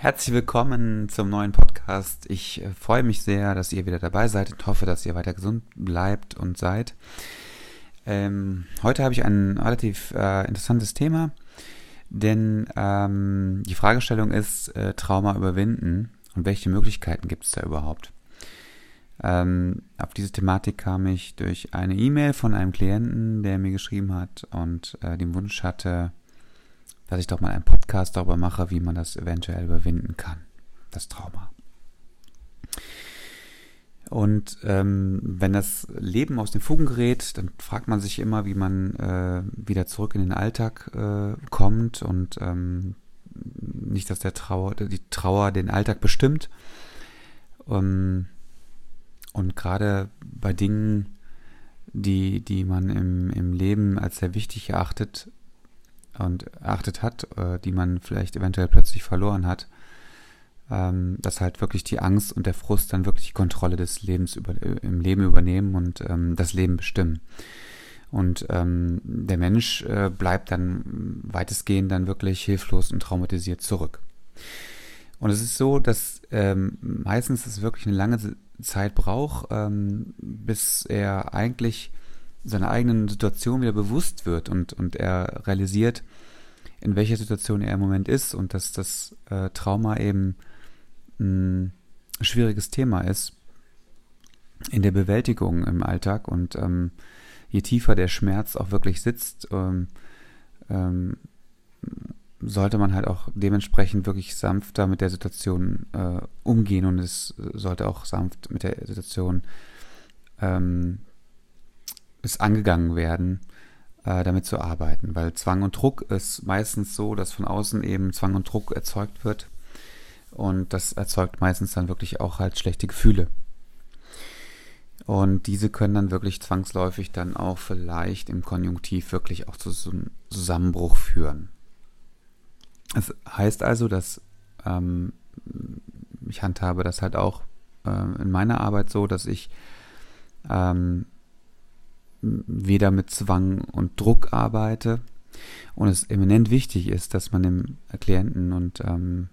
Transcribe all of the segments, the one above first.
Herzlich willkommen zum neuen Podcast. Ich äh, freue mich sehr, dass ihr wieder dabei seid und hoffe, dass ihr weiter gesund bleibt und seid. Ähm, heute habe ich ein relativ äh, interessantes Thema, denn ähm, die Fragestellung ist äh, Trauma überwinden und welche Möglichkeiten gibt es da überhaupt? Ähm, auf diese Thematik kam ich durch eine E-Mail von einem Klienten, der mir geschrieben hat und äh, den Wunsch hatte, dass ich doch mal einen Podcast darüber mache, wie man das eventuell überwinden kann, das Trauma. Und ähm, wenn das Leben aus den Fugen gerät, dann fragt man sich immer, wie man äh, wieder zurück in den Alltag äh, kommt und ähm, nicht, dass der Trauer, die Trauer den Alltag bestimmt. Um, ähm, und gerade bei Dingen, die, die man im, im Leben als sehr wichtig erachtet, und erachtet hat, äh, die man vielleicht eventuell plötzlich verloren hat, ähm, dass halt wirklich die Angst und der Frust dann wirklich die Kontrolle des Lebens über, äh, im Leben übernehmen und ähm, das Leben bestimmen. Und ähm, der Mensch äh, bleibt dann weitestgehend dann wirklich hilflos und traumatisiert zurück. Und es ist so, dass ähm, meistens es wirklich eine lange Zeit braucht, ähm, bis er eigentlich seiner eigenen Situation wieder bewusst wird und, und er realisiert, in welcher Situation er im Moment ist und dass das äh, Trauma eben ein schwieriges Thema ist in der Bewältigung im Alltag und ähm, je tiefer der Schmerz auch wirklich sitzt, ähm, ähm, sollte man halt auch dementsprechend wirklich sanfter mit der Situation äh, umgehen und es sollte auch sanft mit der Situation ähm, ist angegangen werden, äh, damit zu arbeiten. Weil Zwang und Druck ist meistens so, dass von außen eben Zwang und Druck erzeugt wird. Und das erzeugt meistens dann wirklich auch halt schlechte Gefühle. Und diese können dann wirklich zwangsläufig dann auch vielleicht im Konjunktiv wirklich auch zu so einem Zusammenbruch führen. Das heißt also, dass ähm, ich handhabe das halt auch äh, in meiner Arbeit so, dass ich ähm, weder mit Zwang und Druck arbeite. Und es eminent wichtig ist, dass man dem Klienten und ähm,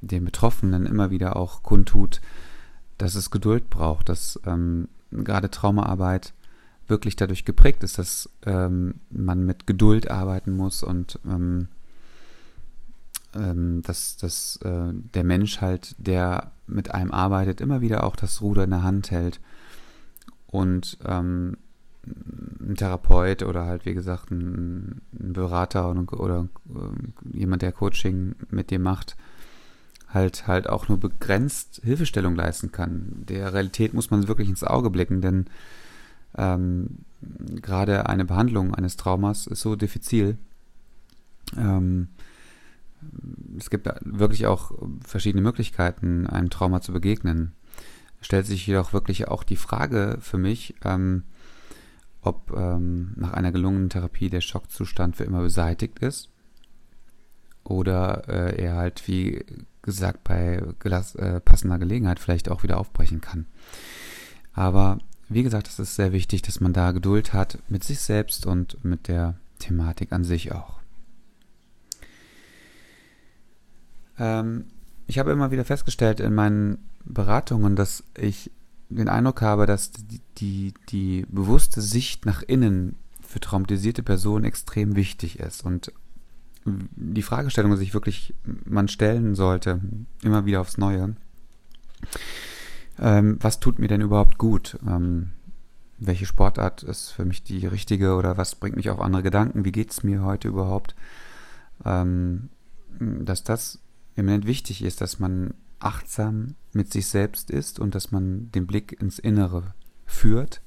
den Betroffenen immer wieder auch kundtut, dass es Geduld braucht, dass ähm, gerade Traumaarbeit wirklich dadurch geprägt ist, dass ähm, man mit Geduld arbeiten muss und ähm, ähm, dass, dass äh, der Mensch halt, der mit einem arbeitet, immer wieder auch das Ruder in der Hand hält. Und ähm, ein Therapeut oder halt, wie gesagt, ein, ein Berater oder, oder äh, jemand, der Coaching mit dir macht, halt halt auch nur begrenzt Hilfestellung leisten kann. Der Realität muss man wirklich ins Auge blicken, denn ähm, gerade eine Behandlung eines Traumas ist so diffizil. Ähm, es gibt wirklich auch verschiedene Möglichkeiten, einem Trauma zu begegnen. Stellt sich jedoch wirklich auch die Frage für mich, ähm, ob ähm, nach einer gelungenen Therapie der Schockzustand für immer beseitigt ist oder äh, er halt, wie gesagt, bei äh, passender Gelegenheit vielleicht auch wieder aufbrechen kann. Aber wie gesagt, es ist sehr wichtig, dass man da Geduld hat mit sich selbst und mit der Thematik an sich auch. Ähm, ich habe immer wieder festgestellt in meinen Beratungen, dass ich den Eindruck habe, dass die, die, die bewusste Sicht nach innen für traumatisierte Personen extrem wichtig ist und die Fragestellung, die sich wirklich man stellen sollte, immer wieder aufs Neue, ähm, was tut mir denn überhaupt gut? Ähm, welche Sportart ist für mich die richtige oder was bringt mich auf andere Gedanken? Wie geht es mir heute überhaupt? Ähm, dass das eminent wichtig ist, dass man achtsam mit sich selbst ist und dass man den Blick ins Innere führt.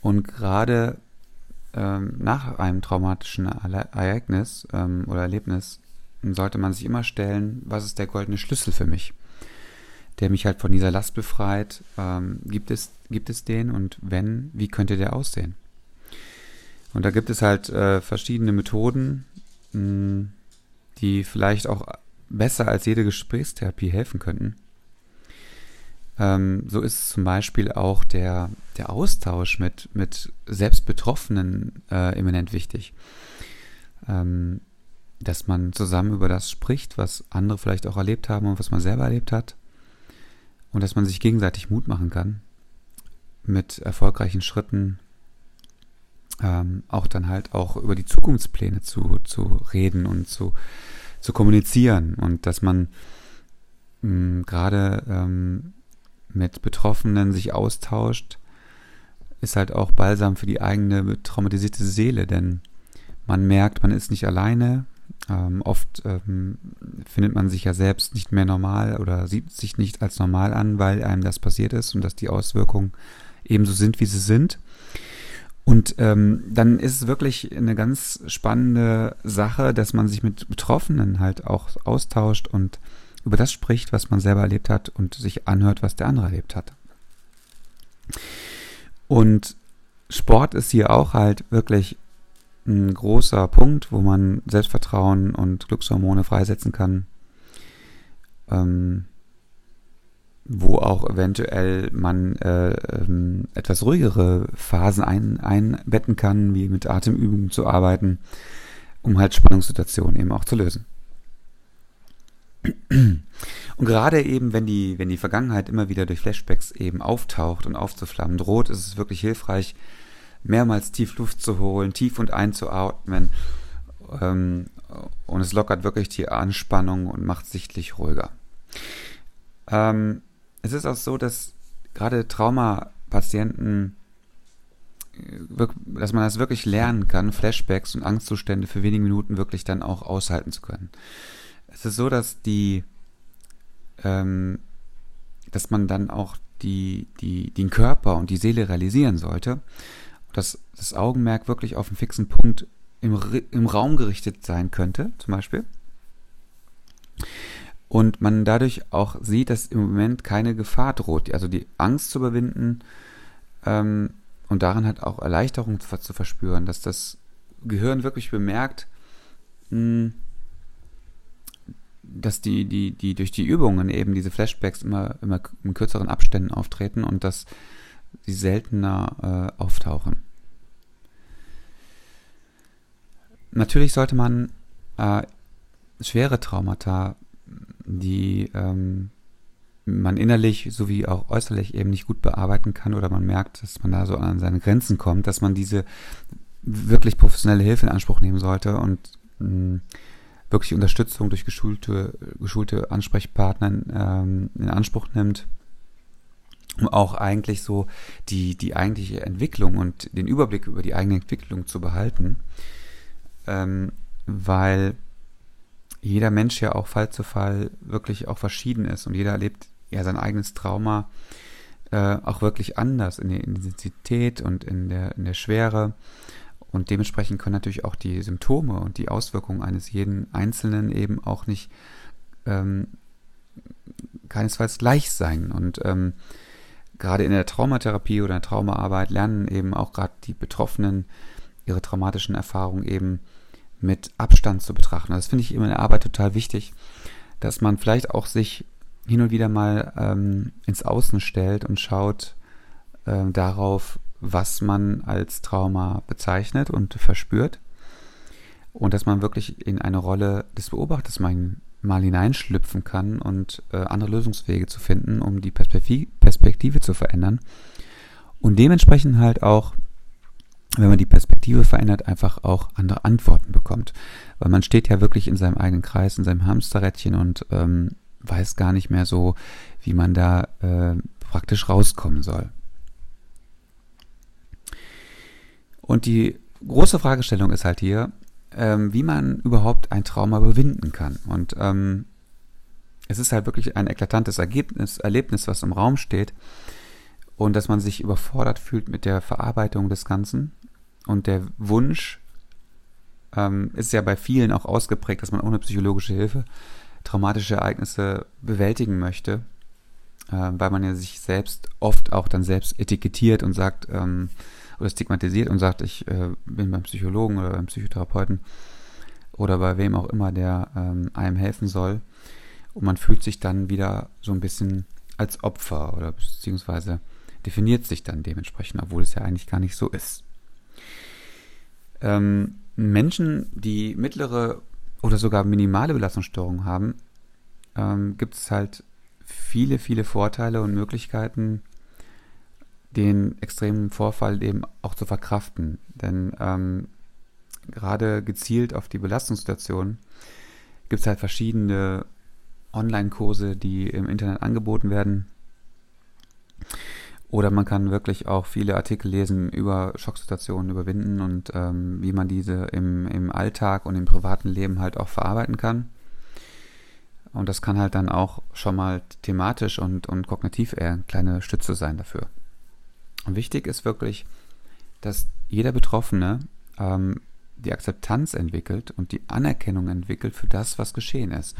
Und gerade ähm, nach einem traumatischen Ereignis ähm, oder Erlebnis sollte man sich immer stellen, was ist der goldene Schlüssel für mich, der mich halt von dieser Last befreit. Ähm, gibt, es, gibt es den und wenn, wie könnte der aussehen? Und da gibt es halt äh, verschiedene Methoden, mh, die vielleicht auch besser als jede Gesprächstherapie helfen könnten. Ähm, so ist zum Beispiel auch der, der Austausch mit, mit Selbstbetroffenen äh, eminent wichtig. Ähm, dass man zusammen über das spricht, was andere vielleicht auch erlebt haben und was man selber erlebt hat. Und dass man sich gegenseitig Mut machen kann mit erfolgreichen Schritten, ähm, auch dann halt auch über die Zukunftspläne zu, zu reden und zu, zu kommunizieren und dass man gerade ähm, mit Betroffenen sich austauscht, ist halt auch balsam für die eigene traumatisierte Seele, denn man merkt, man ist nicht alleine. Ähm, oft ähm, findet man sich ja selbst nicht mehr normal oder sieht sich nicht als normal an, weil einem das passiert ist und dass die Auswirkungen ebenso sind, wie sie sind. Und ähm, dann ist es wirklich eine ganz spannende Sache, dass man sich mit Betroffenen halt auch austauscht und über das spricht, was man selber erlebt hat und sich anhört, was der andere erlebt hat. Und Sport ist hier auch halt wirklich ein großer Punkt, wo man Selbstvertrauen und Glückshormone freisetzen kann. Ähm, wo auch eventuell man äh, ähm, etwas ruhigere Phasen ein, einbetten kann, wie mit Atemübungen zu arbeiten, um halt Spannungssituationen eben auch zu lösen. Und gerade eben, wenn die, wenn die Vergangenheit immer wieder durch Flashbacks eben auftaucht und aufzuflammen droht, ist es wirklich hilfreich, mehrmals tief Luft zu holen, tief und einzuatmen. Ähm, und es lockert wirklich die Anspannung und macht sichtlich ruhiger. Ähm, es ist auch so, dass gerade Traumapatienten, äh, dass man das wirklich lernen kann, Flashbacks und Angstzustände für wenige Minuten wirklich dann auch aushalten zu können. Es ist so, dass die, ähm, dass man dann auch die, die, den Körper und die Seele realisieren sollte, dass das Augenmerk wirklich auf einen fixen Punkt im, im Raum gerichtet sein könnte, zum Beispiel. Und man dadurch auch sieht, dass im Moment keine Gefahr droht, also die Angst zu überwinden ähm, und daran hat auch Erleichterung zu, zu verspüren, dass das Gehirn wirklich bemerkt, mh, hm, dass die, die, die durch die Übungen eben diese Flashbacks immer, immer in kürzeren Abständen auftreten und dass sie seltener äh, auftauchen. Natürlich sollte man äh, schwere Traumata, die ähm, man innerlich sowie auch äußerlich eben nicht gut bearbeiten kann oder man merkt, dass man da so an seine Grenzen kommt, dass man diese wirklich professionelle Hilfe in Anspruch nehmen sollte und mh, wirklich Unterstützung durch geschulte, geschulte Ansprechpartner ähm, in Anspruch nimmt, um auch eigentlich so die, die eigentliche Entwicklung und den Überblick über die eigene Entwicklung zu behalten, ähm, weil jeder Mensch ja auch Fall zu Fall wirklich auch verschieden ist und jeder erlebt ja sein eigenes Trauma äh, auch wirklich anders in der Intensität und in der, in der Schwere und dementsprechend können natürlich auch die Symptome und die Auswirkungen eines jeden Einzelnen eben auch nicht ähm, keinesfalls gleich sein. Und ähm, gerade in der Traumatherapie oder Traumaarbeit lernen eben auch gerade die Betroffenen ihre traumatischen Erfahrungen eben mit Abstand zu betrachten. Das finde ich immer in der Arbeit total wichtig, dass man vielleicht auch sich hin und wieder mal ähm, ins Außen stellt und schaut äh, darauf, was man als Trauma bezeichnet und verspürt. Und dass man wirklich in eine Rolle des Beobachters mal, mal hineinschlüpfen kann und äh, andere Lösungswege zu finden, um die Perspektive zu verändern. Und dementsprechend halt auch, wenn man die Perspektive verändert, einfach auch andere Antworten bekommt. Weil man steht ja wirklich in seinem eigenen Kreis, in seinem Hamsterrädchen und ähm, weiß gar nicht mehr so, wie man da äh, praktisch rauskommen soll. Und die große Fragestellung ist halt hier, ähm, wie man überhaupt ein Trauma überwinden kann. Und ähm, es ist halt wirklich ein eklatantes Ergebnis, Erlebnis, was im Raum steht. Und dass man sich überfordert fühlt mit der Verarbeitung des Ganzen. Und der Wunsch ähm, ist ja bei vielen auch ausgeprägt, dass man ohne psychologische Hilfe traumatische Ereignisse bewältigen möchte. Äh, weil man ja sich selbst oft auch dann selbst etikettiert und sagt, ähm, oder stigmatisiert und sagt, ich äh, bin beim Psychologen oder beim Psychotherapeuten oder bei wem auch immer, der ähm, einem helfen soll. Und man fühlt sich dann wieder so ein bisschen als Opfer oder beziehungsweise definiert sich dann dementsprechend, obwohl es ja eigentlich gar nicht so ist. Ähm, Menschen, die mittlere oder sogar minimale Belastungsstörungen haben, ähm, gibt es halt viele, viele Vorteile und Möglichkeiten, den extremen Vorfall eben auch zu verkraften. Denn ähm, gerade gezielt auf die Belastungssituation gibt es halt verschiedene Online-Kurse, die im Internet angeboten werden. Oder man kann wirklich auch viele Artikel lesen über Schocksituationen überwinden und ähm, wie man diese im, im Alltag und im privaten Leben halt auch verarbeiten kann. Und das kann halt dann auch schon mal thematisch und, und kognitiv eher eine kleine Stütze sein dafür. Und wichtig ist wirklich, dass jeder Betroffene ähm, die Akzeptanz entwickelt und die Anerkennung entwickelt für das, was geschehen ist.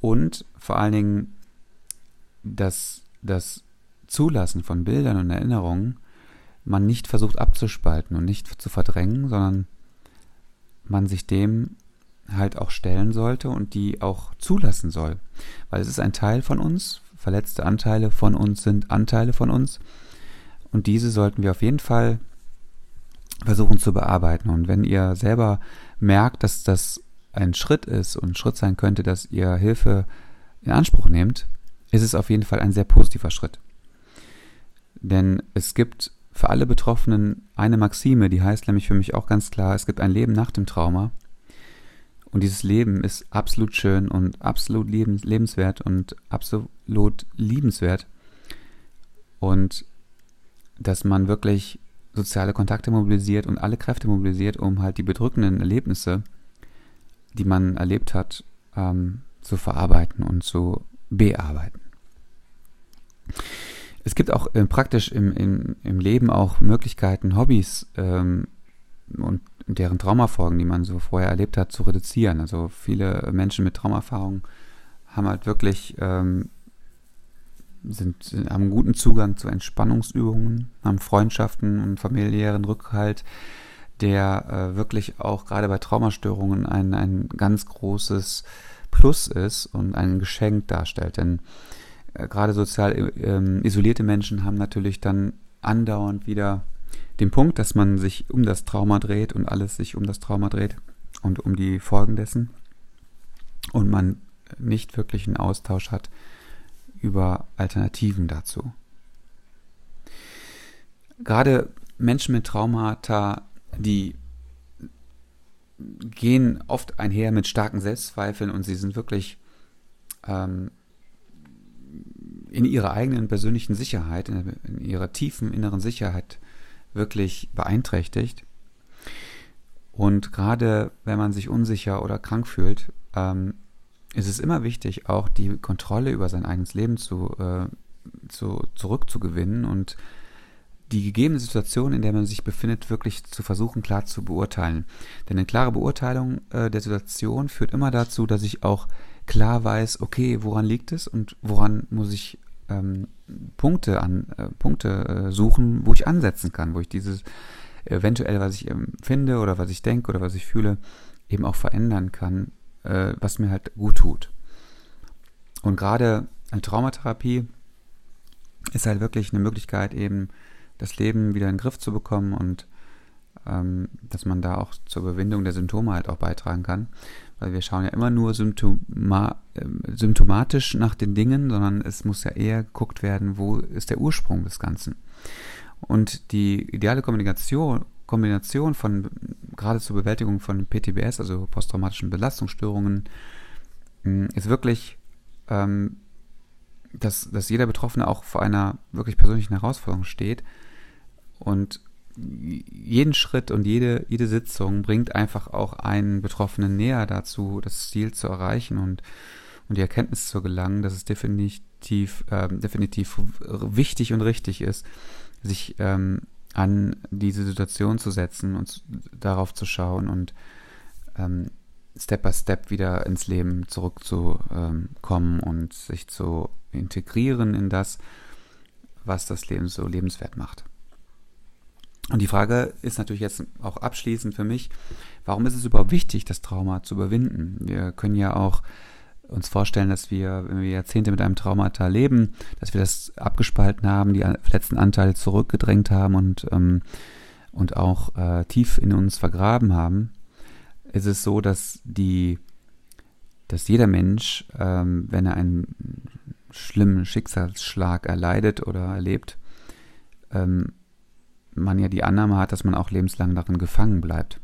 Und vor allen Dingen dass das Zulassen von Bildern und Erinnerungen man nicht versucht abzuspalten und nicht zu verdrängen, sondern man sich dem halt auch stellen sollte und die auch zulassen soll. Weil es ist ein Teil von uns, verletzte Anteile von uns sind Anteile von uns und diese sollten wir auf jeden Fall versuchen zu bearbeiten. Und wenn ihr selber merkt, dass das ein Schritt ist und ein Schritt sein könnte, dass ihr Hilfe in Anspruch nehmt, ist es auf jeden Fall ein sehr positiver Schritt. Denn es gibt für alle Betroffenen eine Maxime, die heißt nämlich für mich auch ganz klar, es gibt ein Leben nach dem Trauma. Und dieses Leben ist absolut schön und absolut lebenswert und absolut liebenswert. Und dass man wirklich soziale Kontakte mobilisiert und alle Kräfte mobilisiert, um halt die bedrückenden Erlebnisse, die man erlebt hat, ähm, zu verarbeiten und zu bearbeiten. Es gibt auch äh, praktisch im, im, im Leben auch Möglichkeiten, Hobbys ähm, und deren Traumafolgen, die man so vorher erlebt hat, zu reduzieren. Also viele Menschen mit Traumaerfahrungen haben halt wirklich ähm, sind, haben einen guten Zugang zu Entspannungsübungen, haben Freundschaften und familiären Rückhalt, der äh, wirklich auch gerade bei Traumastörungen ein, ein ganz großes Plus ist und ein Geschenk darstellt. Denn äh, gerade sozial äh, isolierte Menschen haben natürlich dann andauernd wieder den Punkt, dass man sich um das Trauma dreht und alles sich um das Trauma dreht und um die Folgen dessen und man nicht wirklich einen Austausch hat über Alternativen dazu. Gerade Menschen mit Traumata, die gehen oft einher mit starken Selbstzweifeln und sie sind wirklich ähm, in ihrer eigenen persönlichen Sicherheit, in, in, ihrer tiefen inneren Sicherheit wirklich beeinträchtigt. Und gerade wenn man sich unsicher oder krank fühlt, ähm, ist es immer wichtig, auch die Kontrolle über sein eigenes Leben zu, äh, zu, zurückzugewinnen und die gegebene Situation, in der man sich befindet, wirklich zu versuchen, klar zu beurteilen. Denn eine klare Beurteilung äh, der Situation führt immer dazu, dass ich auch klar weiß, okay, woran liegt es und woran muss ich ähm, Punkte an äh, Punkte äh, suchen, wo ich ansetzen kann, wo ich dieses eventuell, was ich empfinde oder was ich denke oder was ich fühle, eben auch verändern kann, äh, was mir halt gut tut. Und gerade eine Traumatherapie ist halt wirklich eine Möglichkeit, eben das Leben wieder in den Griff zu bekommen und ähm, dass man da auch zur Überwindung der Symptome halt auch beitragen kann. Weil wir schauen ja immer nur symptoma äh, symptomatisch nach den Dingen, sondern es muss ja eher geguckt werden, wo ist der Ursprung des Ganzen. Und die ideale Kommunikation, Kombination von, gerade zur Bewältigung von PTBS, also posttraumatischen Belastungsstörungen, mm, ist wirklich, ähm, dass, dass jeder Betroffene auch vor einer wirklich persönlichen Herausforderung steht und jeden Schritt und jede, jede Sitzung bringt einfach auch einen Betroffenen näher dazu, das Ziel zu erreichen und, und die Erkenntnis zu gelangen, dass es definitiv, ähm, definitiv wichtig und richtig ist, sich ähm, an diese Situation zu setzen und darauf zu schauen und ähm, Step by Step wieder ins Leben zurückzukommen und sich zu integrieren in das, was das Leben so lebenswert macht. Und die Frage ist natürlich jetzt auch abschließend für mich, warum ist es überhaupt wichtig, das Trauma zu überwinden? Wir können ja auch uns vorstellen, dass wir, wenn wir Jahrzehnte mit einem Traumata leben, dass wir das abgespalten haben, die letzten Anteile zurückgedrängt haben und, ähm, und auch äh, tief in uns vergraben haben. ist es so, dass die, dass jeder Mensch, ähm, wenn er einen schlimmen Schicksalsschlag erleidet oder erlebt, ähm, man ja die Annahme hat, dass man auch lebenslang darin gefangen bleibt.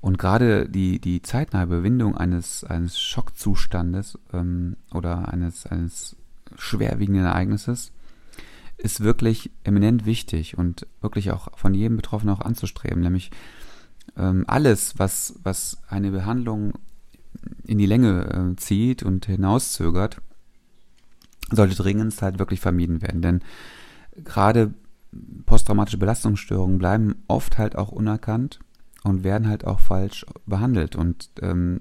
Und gerade die, die zeitnahe Überwindung eines, eines Schockzustandes ähm, oder eines, eines schwerwiegenden Ereignisses ist wirklich eminent wichtig und wirklich auch von jedem Betroffenen auch anzustreben. Nämlich ähm, alles, was, was eine Behandlung in die Länge äh, zieht und hinauszögert, sollte dringend halt wirklich vermieden werden. Denn gerade posttraumatische Belastungsstörungen bleiben oft halt auch unerkannt und werden halt auch falsch behandelt. Und ähm,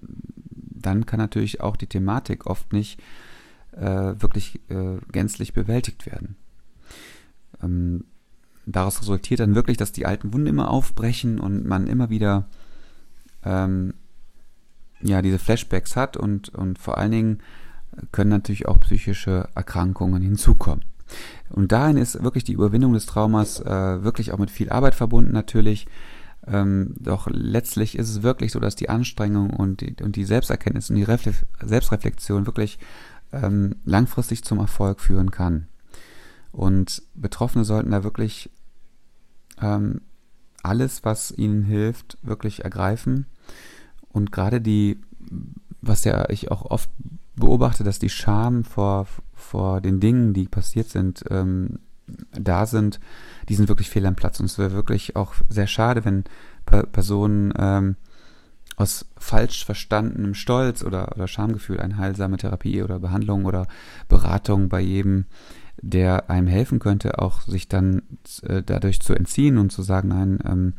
dann kann natürlich auch die Thematik oft nicht äh, wirklich äh, gänzlich bewältigt werden. Ähm, daraus resultiert dann wirklich, dass die alten Wunden immer aufbrechen und man immer wieder ähm, ja diese Flashbacks hat und, und vor allen Dingen können natürlich auch psychische Erkrankungen hinzukommen. Und dahin ist wirklich die Überwindung des Traumas äh, wirklich auch mit viel Arbeit verbunden natürlich. Ähm, doch letztlich ist es wirklich so, dass die Anstrengung und die, und die Selbsterkenntnis und die Refle Selbstreflexion wirklich ähm, langfristig zum Erfolg führen kann. Und Betroffene sollten da wirklich ähm, alles, was ihnen hilft, wirklich ergreifen. Und gerade die, was ja ich auch oft beobachte, dass die Scham vor, vor den Dingen, die passiert sind, ähm, da sind, die sind wirklich fehl am Platz. Und es wäre wirklich auch sehr schade, wenn Personen ähm, aus falsch verstandenem Stolz oder, oder Schamgefühl eine heilsame Therapie oder Behandlung oder Beratung bei jedem, der einem helfen könnte, auch sich dann äh, dadurch zu entziehen und zu sagen, nein, ähm,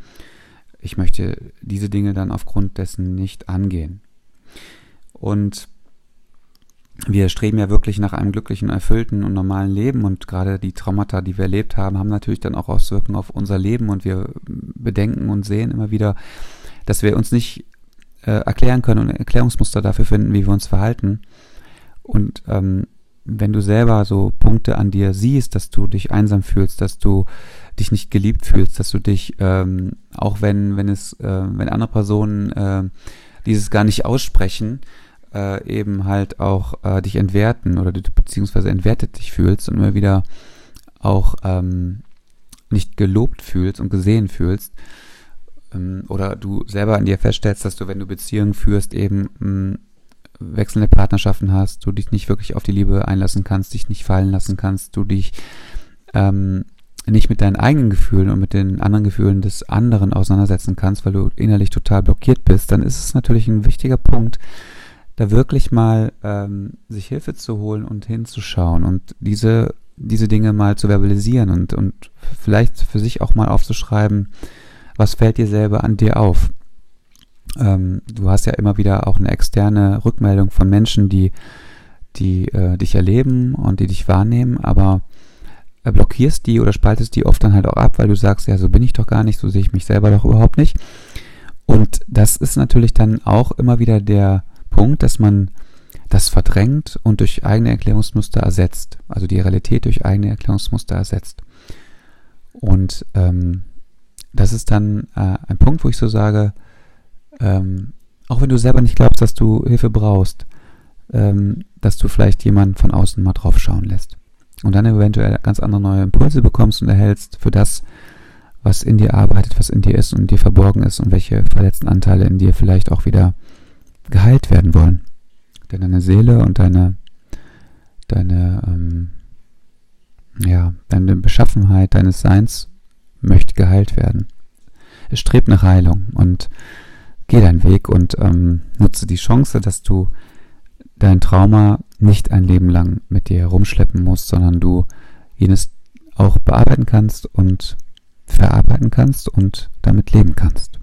ich möchte diese Dinge dann aufgrund dessen nicht angehen. Und wir streben ja wirklich nach einem glücklichen, erfüllten und normalen Leben und gerade die Traumata, die wir erlebt haben, haben natürlich dann auch Auswirkungen auf unser Leben und wir bedenken und sehen immer wieder, dass wir uns nicht äh, erklären können und Erklärungsmuster dafür finden, wie wir uns verhalten. Und ähm, wenn du selber so Punkte an dir siehst, dass du dich einsam fühlst, dass du dich nicht geliebt fühlst, dass du dich, ähm, auch wenn, wenn es, äh, wenn andere Personen äh, dieses gar nicht aussprechen, äh, eben halt auch äh, dich entwerten oder du beziehungsweise entwertet dich fühlst und immer wieder auch ähm, nicht gelobt fühlst und gesehen fühlst, ähm, oder du selber an dir feststellst, dass du, wenn du Beziehungen führst, eben mh, hm, wechselnde Partnerschaften hast, du dich nicht wirklich auf die Liebe einlassen kannst, dich nicht fallen lassen kannst, du dich ähm, nicht mit deinen eigenen Gefühlen und mit den anderen Gefühlen des anderen auseinandersetzen kannst, weil du innerlich total blockiert bist, dann ist es natürlich ein wichtiger Punkt, da wirklich mal ähm, sich Hilfe zu holen und hinzuschauen und diese, diese Dinge mal zu verbalisieren und, und vielleicht für sich auch mal aufzuschreiben, was fällt dir selber an dir auf. Ähm, du hast ja immer wieder auch eine externe Rückmeldung von Menschen, die, die äh, dich erleben und die dich wahrnehmen, aber äh, blockierst die oder spaltest die oft dann halt auch ab, weil du sagst, ja, so bin ich doch gar nicht, so sehe ich mich selber doch überhaupt nicht. Und das ist natürlich dann auch immer wieder der Punkt, dass man das verdrängt und durch eigene Erklärungsmuster ersetzt, also die Realität durch eigene Erklärungsmuster ersetzt. Und ähm, das ist dann äh, ein Punkt, wo ich so sage, ähm, auch wenn du selber nicht glaubst, dass du Hilfe brauchst, ähm, dass du vielleicht jemanden von außen mal drauf schauen lässt. Und dann eventuell ganz andere neue Impulse bekommst und erhältst für das, was in dir arbeitet, was in dir ist und dir verborgen ist und welche verletzten Anteile in dir vielleicht auch wieder geheilt werden wollen. Denn deine Seele und deine, deine, ähm, ja, deine Beschaffenheit deines Seins möchte geheilt werden. Es strebt nach Heilung und geh deinen Weg und ähm, nutze die Chance, dass du dein Trauma nicht ein Leben lang mit dir herumschleppen musst, sondern du jenes auch bearbeiten kannst und verarbeiten kannst und damit leben kannst.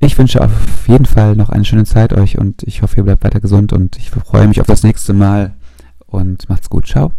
Ich wünsche auf jeden Fall noch eine schöne Zeit euch und ich hoffe, ihr bleibt weiter gesund und ich freue mich auf das nächste Mal und macht's gut. Ciao.